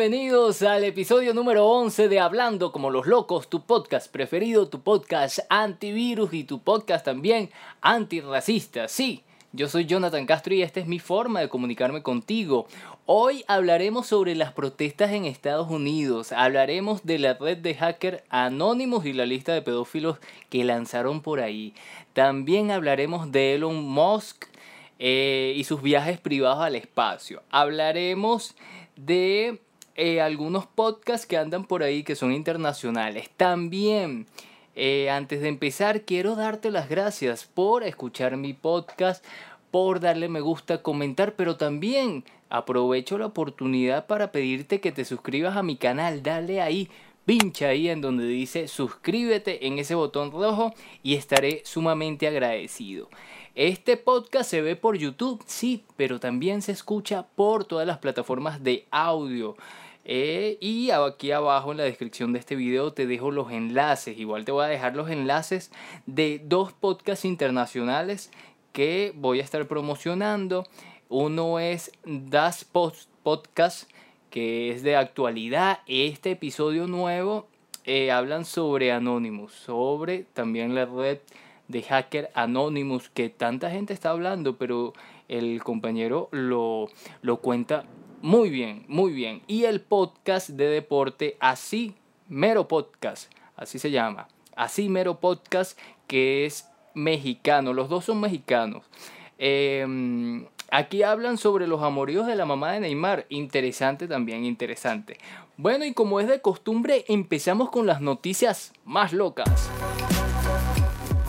Bienvenidos al episodio número 11 de Hablando como los locos, tu podcast preferido, tu podcast antivirus y tu podcast también antirracista. Sí, yo soy Jonathan Castro y esta es mi forma de comunicarme contigo. Hoy hablaremos sobre las protestas en Estados Unidos, hablaremos de la red de hacker anónimos y la lista de pedófilos que lanzaron por ahí. También hablaremos de Elon Musk eh, y sus viajes privados al espacio. Hablaremos de eh, algunos podcasts que andan por ahí que son internacionales. También, eh, antes de empezar, quiero darte las gracias por escuchar mi podcast, por darle me gusta, comentar, pero también aprovecho la oportunidad para pedirte que te suscribas a mi canal. Dale ahí pincha ahí en donde dice suscríbete en ese botón rojo y estaré sumamente agradecido. Este podcast se ve por YouTube, sí, pero también se escucha por todas las plataformas de audio. Eh, y aquí abajo en la descripción de este video te dejo los enlaces. Igual te voy a dejar los enlaces de dos podcasts internacionales que voy a estar promocionando. Uno es Das Podcast, que es de actualidad. Este episodio nuevo eh, hablan sobre Anonymous, sobre también la red de hacker Anonymous que tanta gente está hablando, pero el compañero lo, lo cuenta muy bien, muy bien. Y el podcast de deporte, así, mero podcast, así se llama, así mero podcast, que es mexicano, los dos son mexicanos. Em, aquí hablan sobre los amoríos de la mamá de Neymar, interesante también, interesante. Bueno, y como es de costumbre, empezamos con las noticias más locas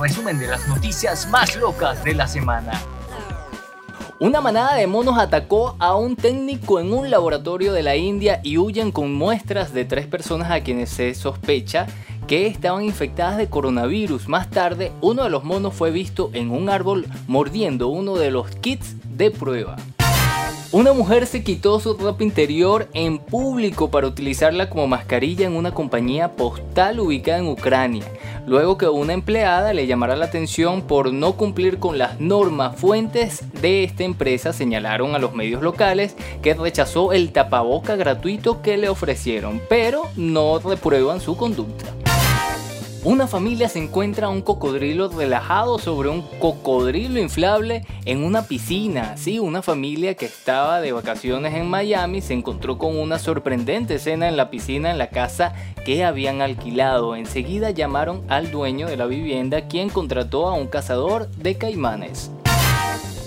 resumen de las noticias más locas de la semana. Una manada de monos atacó a un técnico en un laboratorio de la India y huyen con muestras de tres personas a quienes se sospecha que estaban infectadas de coronavirus. Más tarde, uno de los monos fue visto en un árbol mordiendo uno de los kits de prueba. Una mujer se quitó su ropa interior en público para utilizarla como mascarilla en una compañía postal ubicada en Ucrania luego que una empleada le llamara la atención por no cumplir con las normas. Fuentes de esta empresa señalaron a los medios locales que rechazó el tapaboca gratuito que le ofrecieron, pero no reprueban su conducta. Una familia se encuentra un cocodrilo relajado sobre un cocodrilo inflable en una piscina. Sí, una familia que estaba de vacaciones en Miami se encontró con una sorprendente escena en la piscina en la casa que habían alquilado. Enseguida llamaron al dueño de la vivienda quien contrató a un cazador de caimanes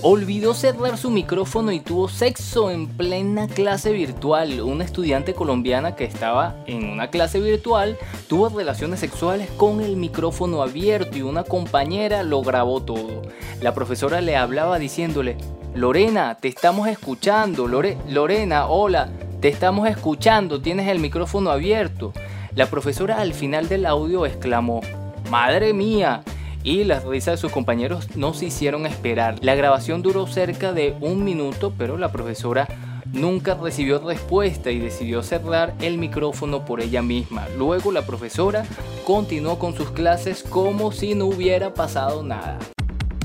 olvidó cerrar su micrófono y tuvo sexo en plena clase virtual. Una estudiante colombiana que estaba en una clase virtual tuvo relaciones sexuales con el micrófono abierto y una compañera lo grabó todo. La profesora le hablaba diciéndole, Lorena, te estamos escuchando. Lorena, hola, te estamos escuchando, tienes el micrófono abierto. La profesora al final del audio exclamó, Madre mía, y las risas de sus compañeros no se hicieron esperar. La grabación duró cerca de un minuto, pero la profesora nunca recibió respuesta y decidió cerrar el micrófono por ella misma. Luego la profesora continuó con sus clases como si no hubiera pasado nada.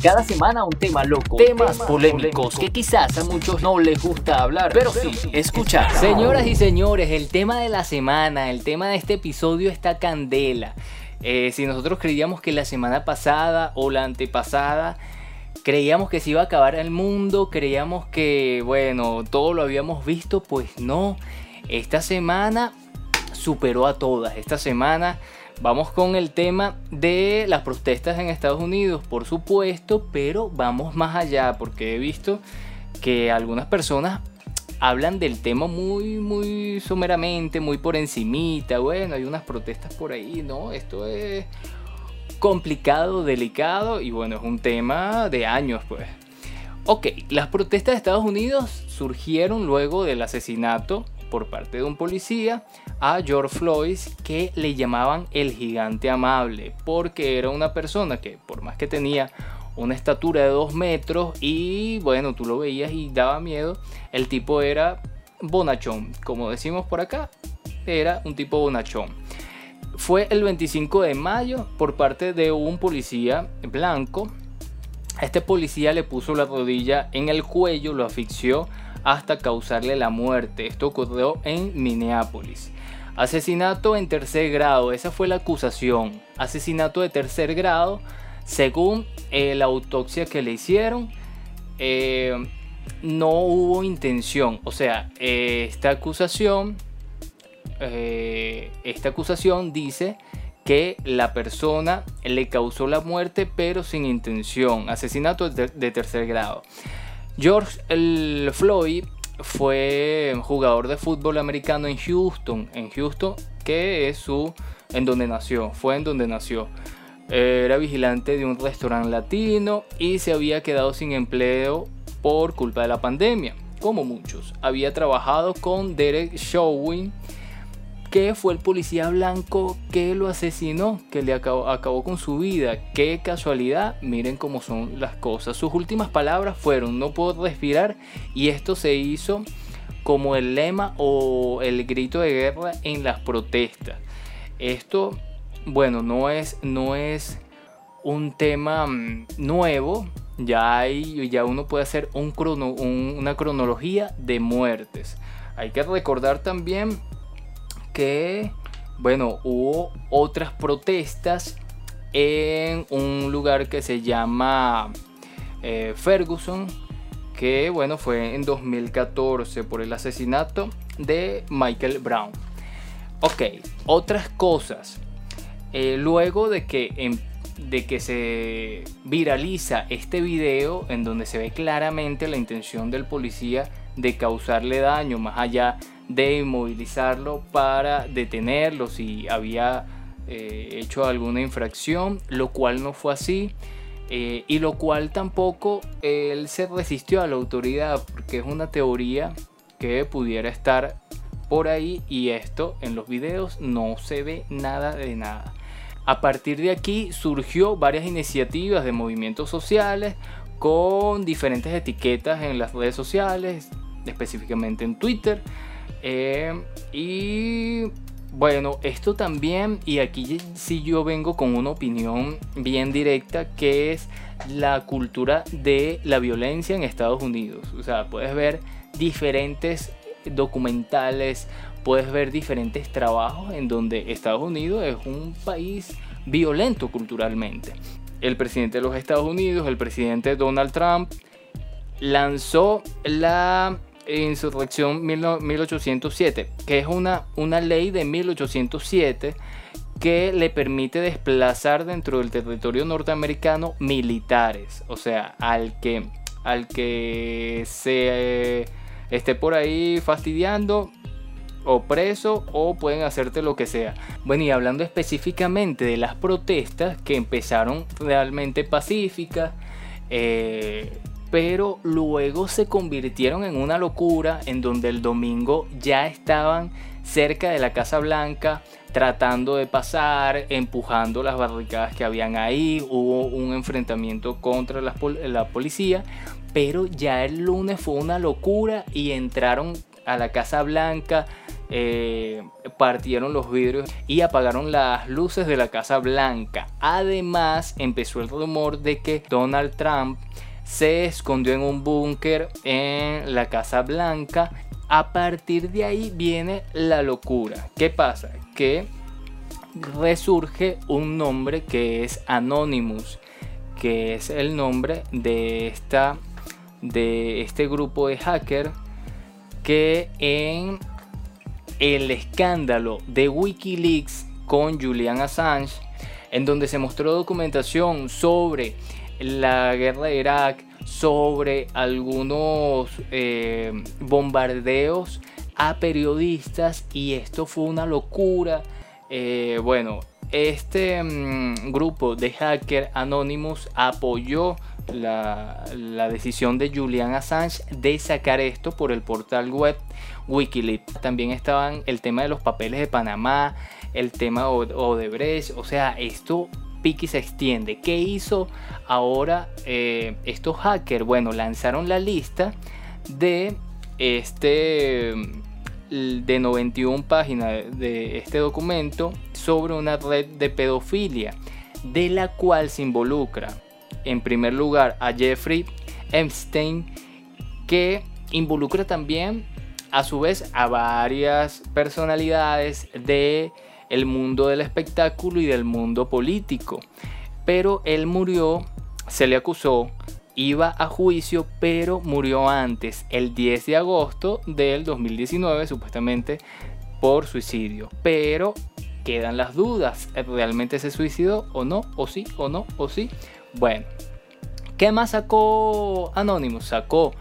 Cada semana un tema loco, temas polémicos que quizás a muchos no les gusta hablar, pero sí escuchar. Señoras y señores, el tema de la semana, el tema de este episodio está candela. Eh, si nosotros creíamos que la semana pasada o la antepasada creíamos que se iba a acabar el mundo, creíamos que, bueno, todo lo habíamos visto, pues no. Esta semana superó a todas. Esta semana vamos con el tema de las protestas en Estados Unidos, por supuesto, pero vamos más allá porque he visto que algunas personas hablan del tema muy, muy someramente, muy por encimita. Bueno, hay unas protestas por ahí, ¿no? Esto es complicado, delicado y bueno, es un tema de años, pues. Ok, las protestas de Estados Unidos surgieron luego del asesinato por parte de un policía a George Floyd que le llamaban el gigante amable porque era una persona que por más que tenía una estatura de 2 metros y bueno, tú lo veías y daba miedo. El tipo era bonachón, como decimos por acá, era un tipo bonachón. Fue el 25 de mayo por parte de un policía blanco. este policía le puso la rodilla en el cuello, lo asfixió hasta causarle la muerte. Esto ocurrió en Minneapolis. Asesinato en tercer grado, esa fue la acusación. Asesinato de tercer grado, según eh, la autopsia que le hicieron, eh, no hubo intención. O sea, eh, esta acusación, esta acusación dice que la persona le causó la muerte pero sin intención. Asesinato de, tercer grado. George Floyd fue jugador de fútbol americano en Houston, en Houston, que es su en donde nació, fue en donde nació. Era vigilante de un restaurante latino y se había quedado sin empleo por culpa de la pandemia, como muchos. Había trabajado con Derek Chauvin que fue el policía blanco que lo asesinó, que le acabó, con su vida. Qué casualidad, miren cómo son las cosas. Sus últimas palabras fueron, no puedo respirar, y esto se hizo como el lema o el grito de guerra en las protestas. Esto, bueno, no es, no es un tema mm, nuevo, ya, hay, ya uno puede hacer un una cronología de muertes. Hay que recordar también que, bueno, hubo otras protestas en un lugar que se llama eh, Ferguson, que bueno, fue en 2014 por el asesinato de Michael Brown. Ok, otras cosas. Eh, luego de que, de que se viraliza este video en donde se ve claramente la intención del policía de causarle daño más allá de inmovilizarlo para detenerlo si había eh, hecho alguna infracción, lo cual no fue así. Eh, y lo cual tampoco él se resistió a la autoridad porque es una teoría que pudiera estar por ahí y esto en los videos no se ve nada de nada. A partir de aquí surgió varias iniciativas de movimientos sociales con diferentes etiquetas en las redes sociales, específicamente en Twitter, eh, y bueno, esto también, y aquí sí yo vengo con una opinión bien directa, que es la cultura de la violencia en Estados Unidos. O sea, puedes ver diferentes documentales, puedes ver diferentes trabajos en donde Estados Unidos es un país violento culturalmente. El presidente de los Estados Unidos, el presidente Donald Trump, lanzó la Insurrección 1807, que es una, una ley de 1807 que le permite desplazar dentro del territorio norteamericano militares. O sea, al que, al que se esté por ahí fastidiando o preso o pueden hacerte lo que sea. Bueno, y hablando específicamente de las protestas que empezaron realmente pacíficas, eh, pero luego se convirtieron en una locura en donde el domingo ya estaban cerca de la Casa Blanca tratando de pasar, empujando las barricadas que habían ahí, hubo un enfrentamiento contra la, policía, pero ya el lunes fue una locura y entraron a la Casa Blanca, eh, partieron los vidrios y apagaron las luces de la Casa Blanca. Además, empezó el rumor de que Donald Trump se escondió en un búnker en la Casa Blanca. A partir de ahí viene la locura. ¿Qué pasa? Que resurge un nombre que es Anonymous, que es el nombre de, esta, de este grupo de hacker que en el escándalo de Wikileaks con Julian Assange, en donde se mostró documentación sobre la guerra de Irak, sobre algunos eh, bombardeos a periodistas y esto fue una locura. Eh, bueno, este mm, grupo de hacker Anonymous apoyó la, la, decisión de Julian Assange de sacar esto por el portal web Wikileaks. También estaban el tema de los papeles de Panamá, el tema de Odebrecht, o sea, esto Piki se extiende. ¿Qué hizo ahora eh, estos hackers? Bueno, lanzaron la lista de este de 91 páginas de este documento sobre una red de pedofilia de la cual se involucra en primer lugar a Jeffrey Epstein que involucra también a su vez a varias personalidades de mundo del espectáculo y del mundo político. Pero él murió, se le acusó, iba a juicio, pero murió antes, el 10 de agosto del 2019, supuestamente por suicidio. Pero quedan las dudas, ¿realmente se suicidó o no? ¿O sí? ¿O no? ¿O sí? Bueno, ¿qué más sacó Anonymous? Sacó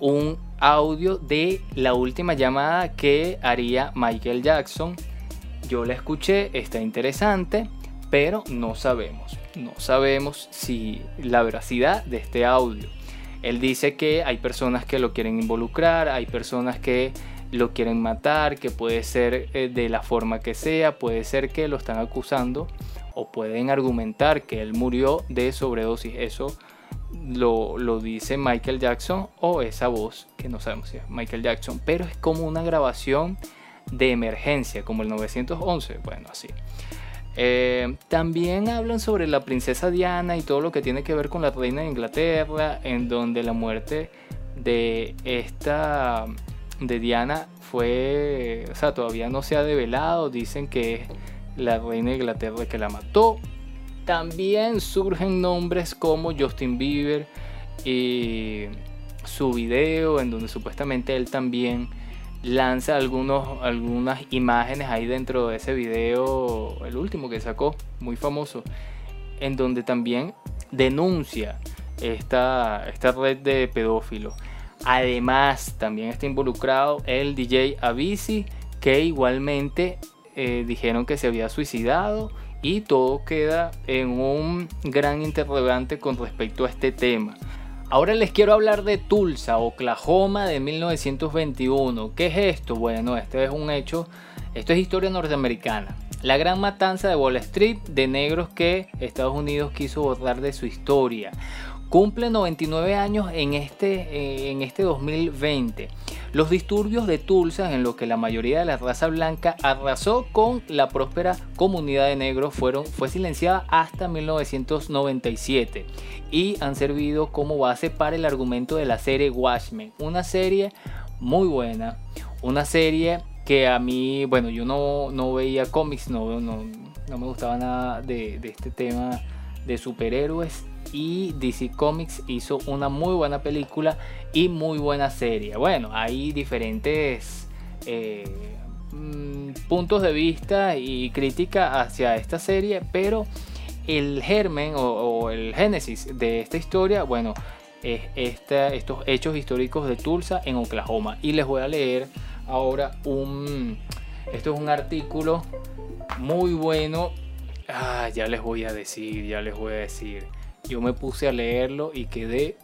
un audio de la última llamada que haría Michael Jackson. Yo la escuché, está interesante, pero no sabemos. No sabemos si la veracidad de este audio. Él dice que hay personas que lo quieren involucrar, hay personas que lo quieren matar, que puede ser eh, de la forma que sea, puede ser que lo están acusando o pueden argumentar que él murió de sobredosis. Eso lo, dice Michael Jackson o esa voz, que no sabemos si es Michael Jackson, pero es como una grabación de emergencia, como el 911, bueno, así. Eh, también hablan sobre la princesa Diana y todo lo que tiene que ver con la reina de Inglaterra, en donde la muerte de esta, de Diana fue, o sea, todavía no se ha develado, dicen que es la reina de Inglaterra que la mató, también surgen nombres como Justin Bieber y su video en donde supuestamente él también lanza algunos, algunas imágenes ahí dentro de ese video, el último que sacó, muy famoso, en donde también denuncia esta, esta red de pedófilos. Además, también está involucrado el DJ Avicii, que igualmente eh, dijeron que se había suicidado y todo queda en un gran interrogante con respecto a este tema. Ahora les quiero hablar de Tulsa, Oklahoma de 1921. ¿Qué es esto? Bueno, este es un hecho, esto es historia norteamericana. La gran matanza de Wall Street de negros que Estados Unidos quiso borrar de su historia. Cumple 99 años en este, eh, en este 2020. Los disturbios de Tulsa, en los que la mayoría de la raza blanca arrasó con la próspera comunidad de negros, fueron, fue silenciada hasta 1997 y han servido como base para el argumento de la serie Watchmen, una serie muy buena, una serie que a mí, bueno, yo no, no veía cómics, no, no, no, me gustaba nada de, de este tema de superhéroes y DC Comics hizo una muy buena película y muy buena serie. Bueno, hay diferentes eh, mm, puntos de vista y crítica hacia esta serie, pero el germen o, el génesis de esta historia, bueno, es estos hechos históricos de Tulsa en Oklahoma. Y les voy a leer ahora un... Esto es un artículo muy bueno. Ah, ya les voy a decir, ya les voy a decir. Yo me puse a leerlo y quedé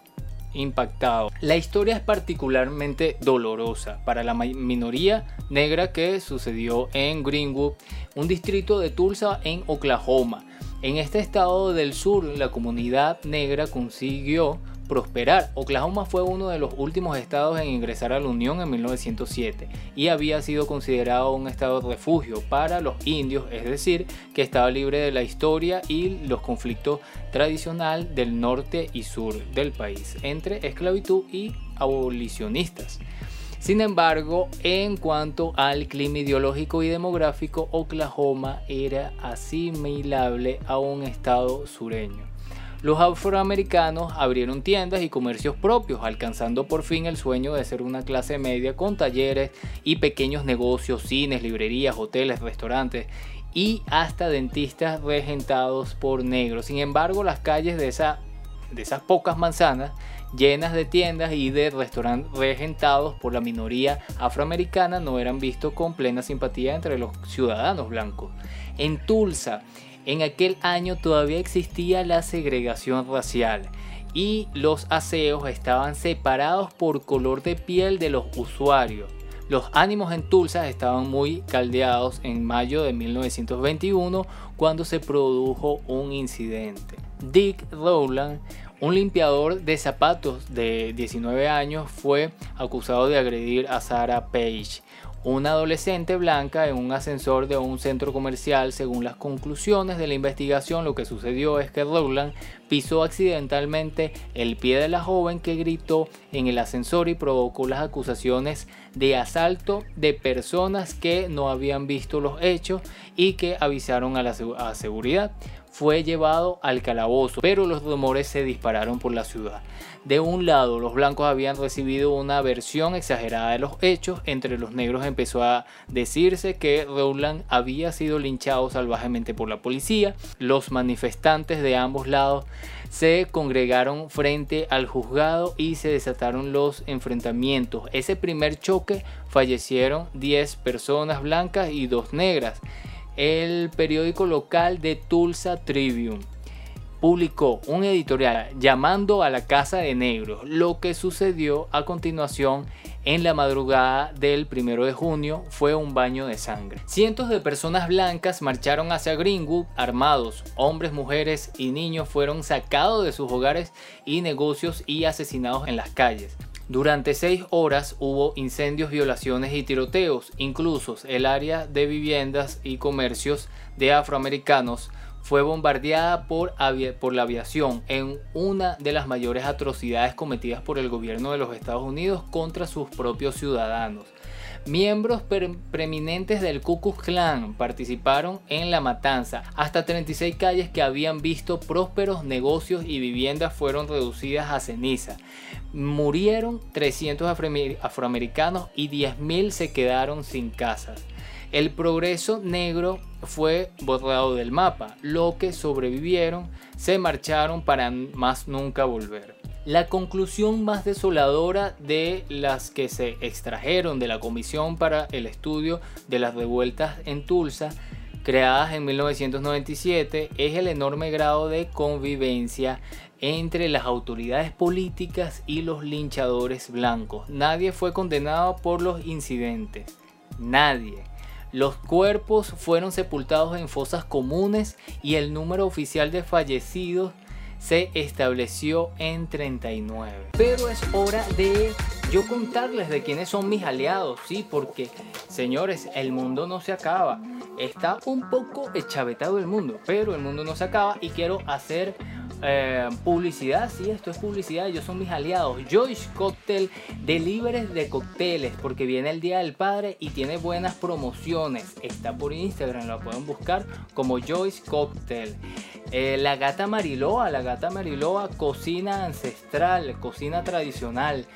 impactado. La historia es particularmente dolorosa para la minoría negra que sucedió en Greenwood, un distrito de Tulsa en Oklahoma. En este estado del sur, la comunidad negra consiguió prosperar. Oklahoma fue uno de los últimos estados en ingresar a la Unión en 1907 y había sido considerado un estado de refugio para los indios, es decir, que estaba libre de la historia y los conflictos tradicional del norte y sur del país entre esclavitud y abolicionistas. Sin embargo, en cuanto al clima ideológico y demográfico, Oklahoma era asimilable a un estado sureño los afroamericanos abrieron tiendas y comercios propios, alcanzando por fin el sueño de ser una clase media con talleres y pequeños negocios, cines, librerías, hoteles, restaurantes y hasta dentistas regentados por negros. Sin embargo, las calles de, esa, de esas pocas manzanas llenas de tiendas y de restaurantes regentados por la minoría afroamericana no eran vistos con plena simpatía entre los ciudadanos blancos. En Tulsa, en aquel año todavía existía la segregación racial y los aseos estaban separados por color de piel de los usuarios. Los ánimos en Tulsa estaban muy caldeados en mayo de 1921 cuando se produjo un incidente. Dick Rowland, un limpiador de zapatos de 19 años, fue acusado de agredir a Sarah Page, una adolescente blanca en un ascensor de un centro comercial. Según las conclusiones de la investigación, lo que sucedió es que Rowland pisó accidentalmente el pie de la joven que gritó en el ascensor y provocó las acusaciones de asalto de personas que no habían visto los hechos y que avisaron a la seguridad fue llevado al calabozo, pero los rumores se dispararon por la ciudad. De un lado, los blancos habían recibido una versión exagerada de los hechos, entre los negros empezó a decirse que Rowland había sido linchado salvajemente por la policía, los manifestantes de ambos lados se congregaron frente al juzgado y se desataron los enfrentamientos. Ese primer choque fallecieron 10 personas blancas y 2 negras el periódico local de Tulsa Tribune publicó un editorial llamando a la Casa de Negros, lo que sucedió a continuación en la madrugada del 1 de junio fue un baño de sangre. Cientos de personas blancas marcharon hacia Greenwood armados, hombres, mujeres y niños fueron sacados de sus hogares y negocios y asesinados en las calles. Durante seis horas hubo incendios, violaciones y tiroteos. Incluso el área de viviendas y comercios de afroamericanos fue bombardeada por, la aviación en una de las mayores atrocidades cometidas por el gobierno de los Estados Unidos contra sus propios ciudadanos. Miembros preeminentes del Ku Klux Klan participaron en la matanza. Hasta 36 calles que habían visto prósperos negocios y viviendas fueron reducidas a ceniza. Murieron 300 afroamericanos y 10.000 se quedaron sin casas. El progreso negro fue borrado del mapa. Lo que sobrevivieron se marcharon para más nunca volver. La conclusión más desoladora de las que se extrajeron de la Comisión para el Estudio de las Revueltas en Tulsa, creadas en 1997, es el enorme grado de convivencia entre las autoridades políticas y los linchadores blancos. Nadie fue condenado por los incidentes. Nadie. Los cuerpos fueron sepultados en fosas comunes y el número oficial de fallecidos se estableció en 39. Pero es hora de yo contarles de quiénes son mis aliados, sí, porque señores, el mundo no se acaba. Está un poco echavetado el mundo, pero el mundo no se acaba y quiero hacer eh, publicidad, sí, esto es publicidad, ellos son mis aliados. Joyce Cocktail, deliveries de cócteles, porque viene el Día del Padre y tiene buenas promociones. Está por Instagram, lo pueden buscar como Joyce Cocktail. Eh, la gata Mariloa, la gata Mariloa, cocina ancestral, cocina tradicional.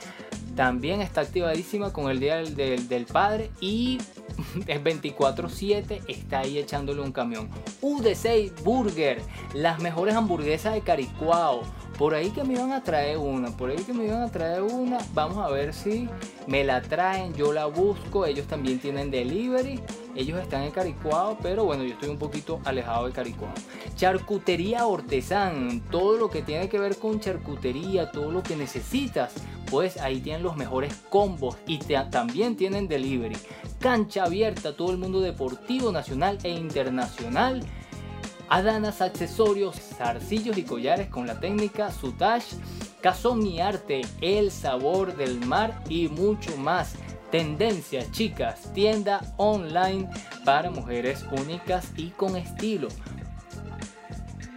También está activadísima con el Día del, del Padre y es 24/7, está ahí echándole un camión. UD6 Burger, las mejores hamburguesas de Caricuao. Por ahí que me iban a traer una, por ahí que me iban a traer una. Vamos a ver si me la traen, yo la busco. Ellos también tienen delivery. Ellos están en Caricuao, pero bueno, yo estoy un poquito alejado de Caricuao. Charcutería Ortesán, todo lo que tiene que ver con charcutería, todo lo que necesitas, pues ahí tienen los mejores combos y también tienen delivery. Cancha abierta, todo el mundo deportivo nacional e internacional Adanas, accesorios, zarcillos y collares con la técnica Sutash, Cazón y Arte, el sabor del mar y mucho más. Tendencias, chicas, tienda online para mujeres únicas y con estilo.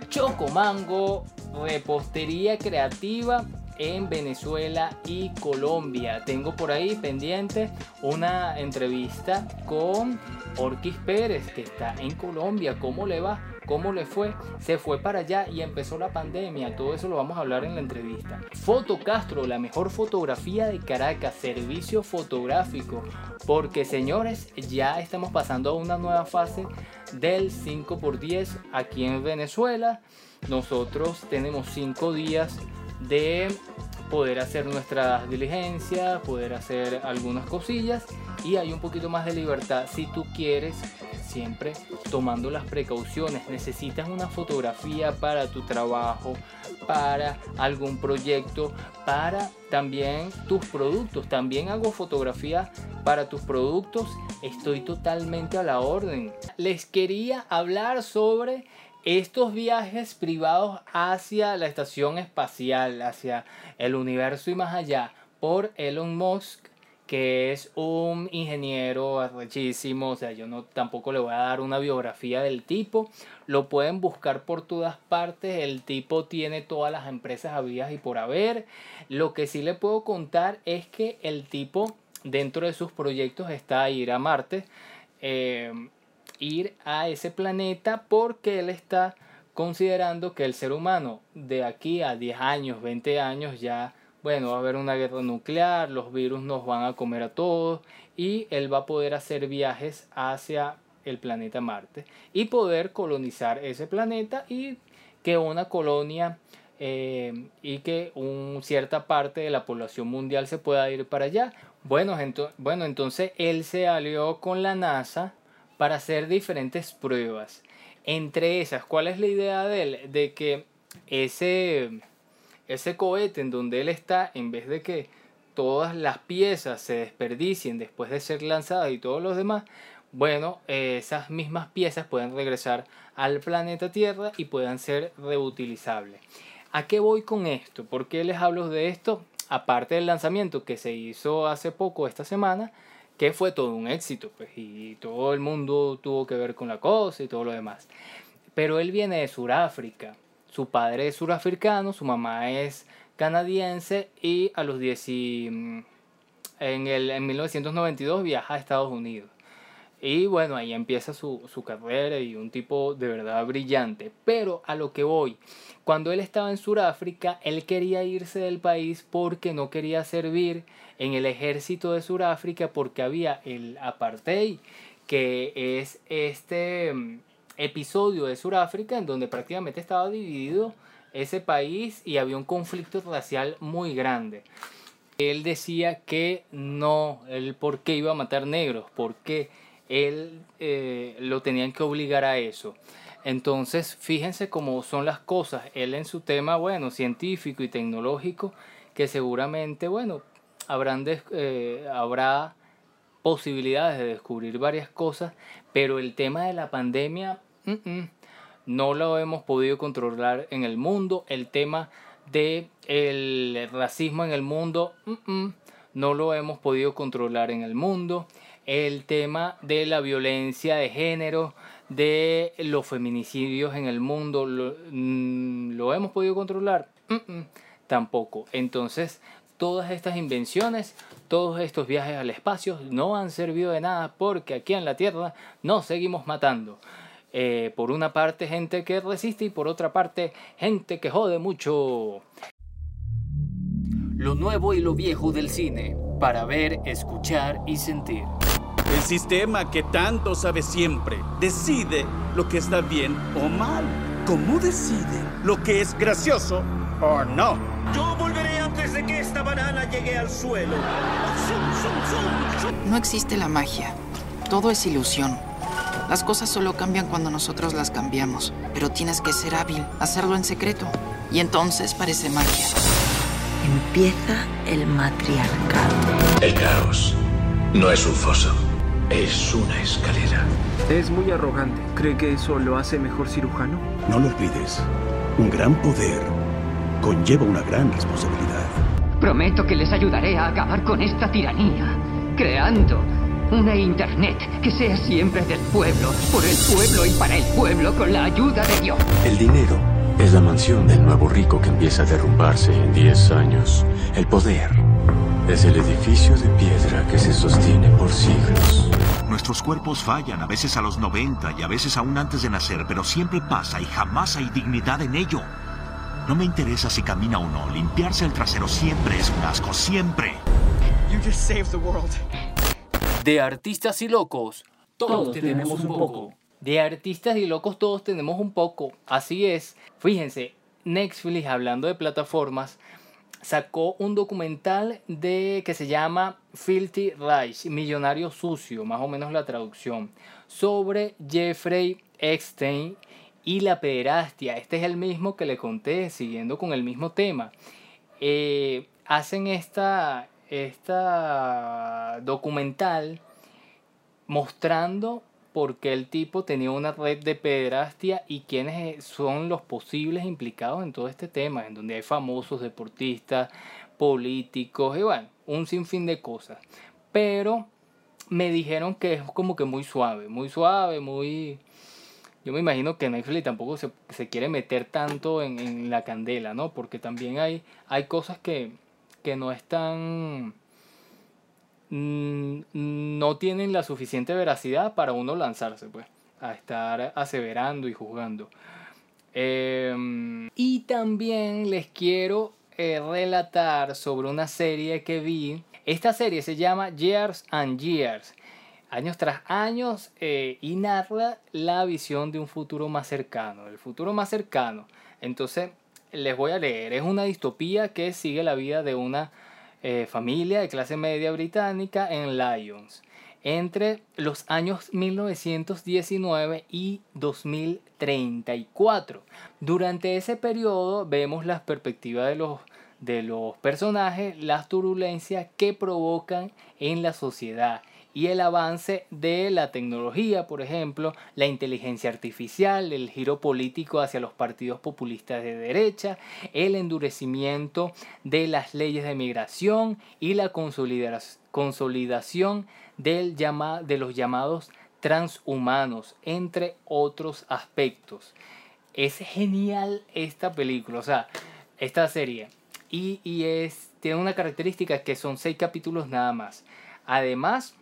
Chocomango, repostería creativa en Venezuela y Colombia. Tengo por ahí pendiente una entrevista con Orquis Pérez, que está en Colombia. ¿Cómo le va? ¿Cómo le fue? Se fue para allá y empezó la pandemia. Todo eso lo vamos a hablar en la entrevista. Foto Castro, la mejor fotografía de Caracas, servicio fotográfico. Porque señores, ya estamos pasando a una nueva fase del 5x10 aquí en Venezuela. Nosotros tenemos 5 días de poder hacer nuestras diligencias, poder hacer algunas cosillas y hay un poquito más de libertad si tú quieres siempre tomando las precauciones. Necesitas una fotografía para tu trabajo, para algún proyecto, para también tus productos. También hago fotografía para tus productos. Estoy totalmente a la orden. Les quería hablar sobre estos viajes privados hacia la estación espacial, hacia el universo y más allá, por Elon Musk que es un ingeniero arrechísimo, o sea, yo no tampoco le voy a dar una biografía del tipo, lo pueden buscar por todas partes, el tipo tiene todas las empresas habidas y por haber, lo que sí le puedo contar es que el tipo dentro de sus proyectos está ir a Marte, eh, ir a ese planeta porque él está considerando que el ser humano de aquí a 10 años, 20 años ya bueno, va a haber una guerra nuclear, los virus nos van a comer a todos y él va a poder hacer viajes hacia el planeta Marte y poder colonizar ese planeta y que una colonia eh, y que un, cierta parte de la población mundial se pueda ir para allá. Bueno, bueno, entonces él se alió con la NASA para hacer diferentes pruebas. Entre esas, ¿cuál es la idea de él? De que ese ese cohete en donde él está, en vez de que todas las piezas se desperdicien después de ser lanzadas y todos los demás, bueno, esas mismas piezas pueden regresar al planeta Tierra y puedan ser reutilizables. ¿A qué voy con esto? ¿Por qué les hablo de esto? Aparte del lanzamiento que se hizo hace poco, esta semana, que fue todo un éxito, pues, y todo el mundo tuvo que ver con la cosa y todo lo demás. Pero él viene de Sudáfrica, su padre es surafricano, su mamá es canadiense y a los 10 mm, en, el, en 1992 viaja a Estados Unidos. Y bueno, ahí empieza su, su, carrera y un tipo de verdad brillante. Pero a lo que voy, cuando él estaba en Sudáfrica, él quería irse del país porque no quería servir en el ejército de Sudáfrica porque había el apartheid, que es este mm, episodio de Sudáfrica en donde prácticamente estaba dividido ese país y había un conflicto racial muy grande. Él decía que no, él por qué iba a matar negros, porque él eh, lo tenían que obligar a eso. Entonces, fíjense cómo son las cosas. Él en su tema, bueno, científico y tecnológico, que seguramente, bueno, habrán eh, habrá posibilidades de descubrir varias cosas, pero el tema de la pandemia no lo hemos podido controlar en el mundo. El tema del el racismo en el mundo no lo hemos podido controlar en el mundo. El tema de la violencia de género, de los feminicidios en el mundo, ¿lo, mm, hemos podido controlar? tampoco. Entonces, todas estas invenciones, todos estos viajes al espacio no han servido de nada porque aquí en la Tierra nos seguimos matando. Eh, por una parte gente que resiste y por otra parte gente que jode mucho. Lo nuevo y lo viejo del cine, para ver, escuchar y sentir. El sistema que tanto sabe siempre decide lo que está bien o mal. ¿Cómo decide lo que es gracioso o no? Yo volveré antes de que esta banana llegue al suelo. No existe la magia. Todo es ilusión. Las cosas solo cambian cuando nosotros las cambiamos, pero tienes que ser hábil, hacerlo en secreto. Y entonces parece magia. Empieza el matriarcado. El caos no es un foso, es una escalera. Es muy arrogante. ¿Cree que eso lo hace mejor cirujano? No lo olvides. Un gran poder conlleva una gran responsabilidad. Prometo que les ayudaré a acabar con esta tiranía, creando una Internet que sea siempre del pueblo, por el pueblo y para el pueblo con la ayuda de Dios. El dinero es la mansión del nuevo rico que empieza a derrumbarse en 10 años. El poder es el edificio de piedra que se sostiene por siglos. Nuestros cuerpos fallan, a veces a los 90 y a veces aún antes de nacer, pero siempre pasa y jamás hay dignidad en ello. No me interesa si camina o no, limpiarse el trasero siempre es un asco, siempre. You just saved the world. De artistas y locos, todos, tenemos un poco. De artistas y locos todos tenemos un poco. Así es. Fíjense, Netflix, hablando de plataformas, sacó un documental de que se llama Filthy Rich, Millonario Sucio, más o menos la traducción, sobre Jeffrey Epstein y la pederastia. Este es el mismo que le conté, siguiendo con el mismo tema. Eh, hacen esta, esta documental mostrando por qué el tipo tenía una red de pederastia y quiénes son los posibles implicados en todo este tema, en donde hay famosos deportistas, políticos y bueno, un sinfín de cosas. pero me dijeron que es como que muy suave, muy suave, muy... Yo me imagino que Netflix tampoco se, se quiere meter tanto en, en, la candela, ¿no? Porque también hay, hay cosas que, que no están... no tienen la suficiente veracidad para uno lanzarse, pues, a estar aseverando y juzgando. Eh, y también les quiero eh, relatar sobre una serie que vi. Esta serie se llama Years and Years, años tras años, eh, y narra la visión de un futuro más cercano, el futuro más cercano. Entonces, les voy a leer. Es una distopía que sigue la vida de una eh, familia de clase media británica en Lyons entre los años 1919 y 2034. Durante ese periodo vemos las perspectivas de los, de los personajes, las turbulencias que provocan en la sociedad y el avance de la tecnología, por ejemplo, la inteligencia artificial, el giro político hacia los partidos populistas de derecha, el endurecimiento de las leyes de migración y la consolidación del llama, de los llamados transhumanos, entre otros aspectos. Es genial esta película, o sea, esta serie. Y, y es, tiene una característica que son seis capítulos nada más. Además,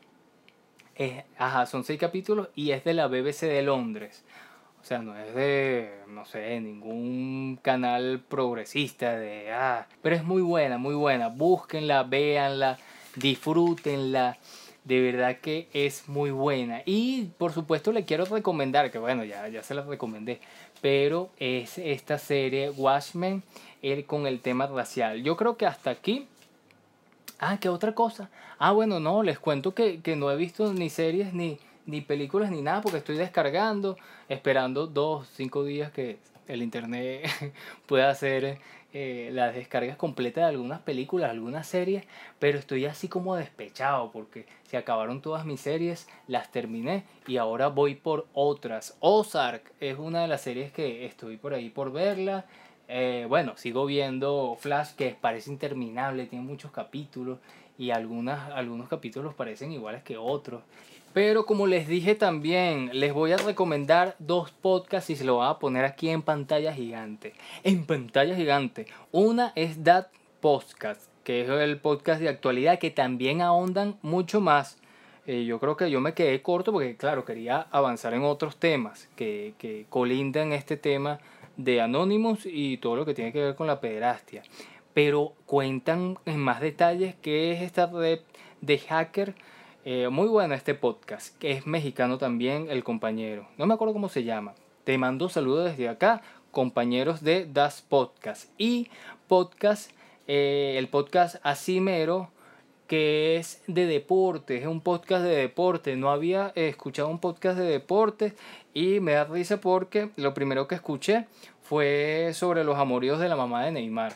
es, ajá, son seis capítulos y es de la BBC de Londres. O sea, no es de, no sé, ningún canal progresista de, ah, pero es muy buena, muy buena. Búsquenla, véanla, disfrútenla. De verdad que es muy buena. Y por supuesto le quiero recomendar, que bueno, ya, ya se la recomendé, pero es esta serie Watchmen el, con el tema racial. Yo creo que hasta aquí Ah, ¿qué otra cosa? Ah, bueno, no, les cuento que, que no he visto ni series ni, ni películas ni nada porque estoy descargando, esperando dos, cinco días que el internet pueda hacer eh, las descargas completas de algunas películas, algunas series, pero estoy así como despechado porque se acabaron todas mis series, las terminé y ahora voy por otras. Ozark es una de las series que estoy por ahí por verla. Eh, bueno, sigo viendo Flash que parece interminable, tiene muchos capítulos y algunas, algunos capítulos parecen iguales que otros. Pero como les dije también, les voy a recomendar dos podcasts y se lo voy a poner aquí en pantalla gigante. En pantalla gigante. Una es That Podcast, que es el podcast de actualidad que también ahondan mucho más. Eh, yo creo que yo me quedé corto porque, claro, quería avanzar en otros temas que, que colindan este tema de Anonymous y todo lo que tiene que ver con la pederastia. Pero cuentan en más detalles qué es esta red de hacker. Eh, muy bueno este podcast, que es mexicano también el compañero. No me acuerdo cómo se llama. Te mando saludos desde acá, compañeros de Das Podcast. Y podcast, eh, el podcast Asimero, que es de deportes, es un podcast de deporte. No había escuchado un podcast de deportes y me da risa porque lo primero que escuché fue sobre los amoríos de la mamá de Neymar.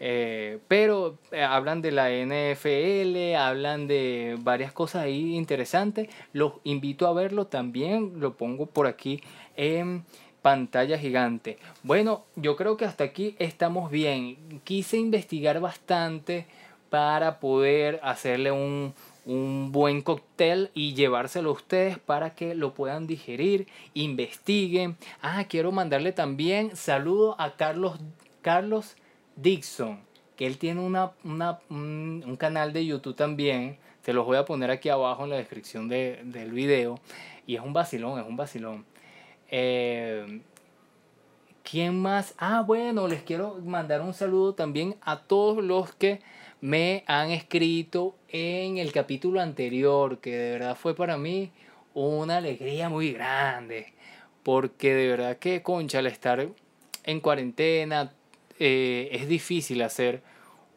Eh, pero eh, hablan de la NFL, hablan de varias cosas ahí interesantes. Los invito a verlo también, lo pongo por aquí en pantalla gigante. Bueno, yo creo que hasta aquí estamos bien. Quise investigar bastante para poder hacerle un, un buen cóctel y llevárselo a ustedes para que lo puedan digerir, investiguen. Ah, quiero mandarle también saludo a Carlos, Carlos Dixon, que él tiene una, un, canal de YouTube también. Se los voy a poner aquí abajo en la descripción del video. Y es un vacilón, es un vacilón. Eh, ¿Quién más? Ah, bueno, les quiero mandar un saludo también a todos los que me han escrito en el capítulo anterior, que de verdad fue para mí una alegría muy grande, porque de verdad que, concha, al estar en cuarentena eh, es difícil hacer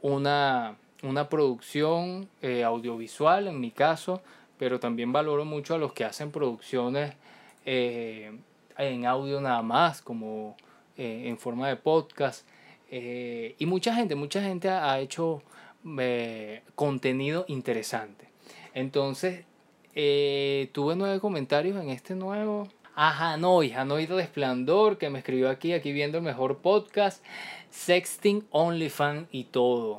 una, una producción eh, audiovisual, en mi caso, pero también valoro mucho a los que hacen producciones eh, en audio nada más, como en forma de podcast. y mucha gente, mucha gente ha hecho eh, contenido interesante. Entonces, eh, tuve nueve comentarios en este nuevo. A Hanoi, Hanoi Resplandor, que me escribió aquí, aquí viendo el mejor podcast. Sexting, OnlyFans y todo.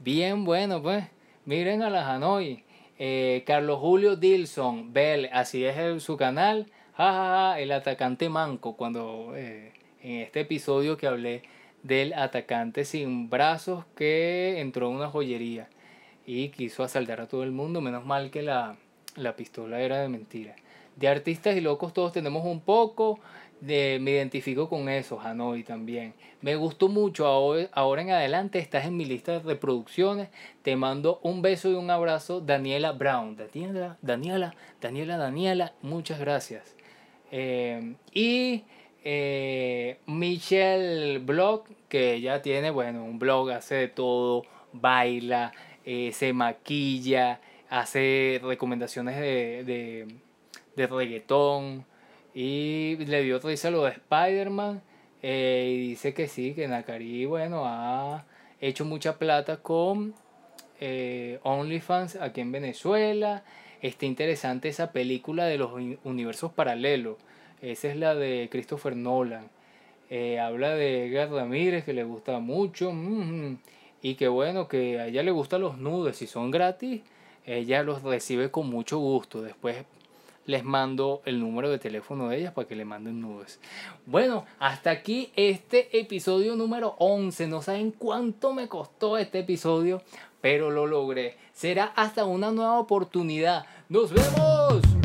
Bien, bueno, pues. Miren a la Hanoi. Eh, Carlos Julio Dilson, Bell, así es el- su canal. Jajaja, el atacante manco. Cuando eh, en este episodio que hablé del atacante sin brazos que entró a una joyería y quiso asaltar a todo el mundo. Menos mal que la, la pistola era de mentira. De artistas y locos todos tenemos un poco. De, me identifico con eso, Hanoi también. Me gustó mucho. Ahora, ahora en adelante estás en mi lista de reproducciones. Te mando un beso y un abrazo, Daniela Brown. Daniela, Daniela, Daniela, Daniela, muchas gracias. Eh, y eh, Michelle Blog, que ella tiene, bueno, un blog, hace de todo, baila, eh, se maquilla, hace recomendaciones de, de, de reggaetón y le dio risa lo de Spider-Man eh, y dice que sí, que Nakari, bueno, ha hecho mucha plata con OnlyFans aquí en Venezuela. Está interesante esa película de los uni- universos paralelos. Esa es la de Christopher Nolan. Eh, habla de Edgar Ramírez, que le gusta mucho. mm, y que bueno, que a ella le gustan los nudes. Si son gratis, ella los recibe con mucho gusto. Después les mando el número de teléfono de ellas para que le manden nudes. Bueno, hasta aquí este episodio número 11. No saben cuánto me costó este episodio, pero lo logré. Será hasta una nueva oportunidad. ¡Nos vemos!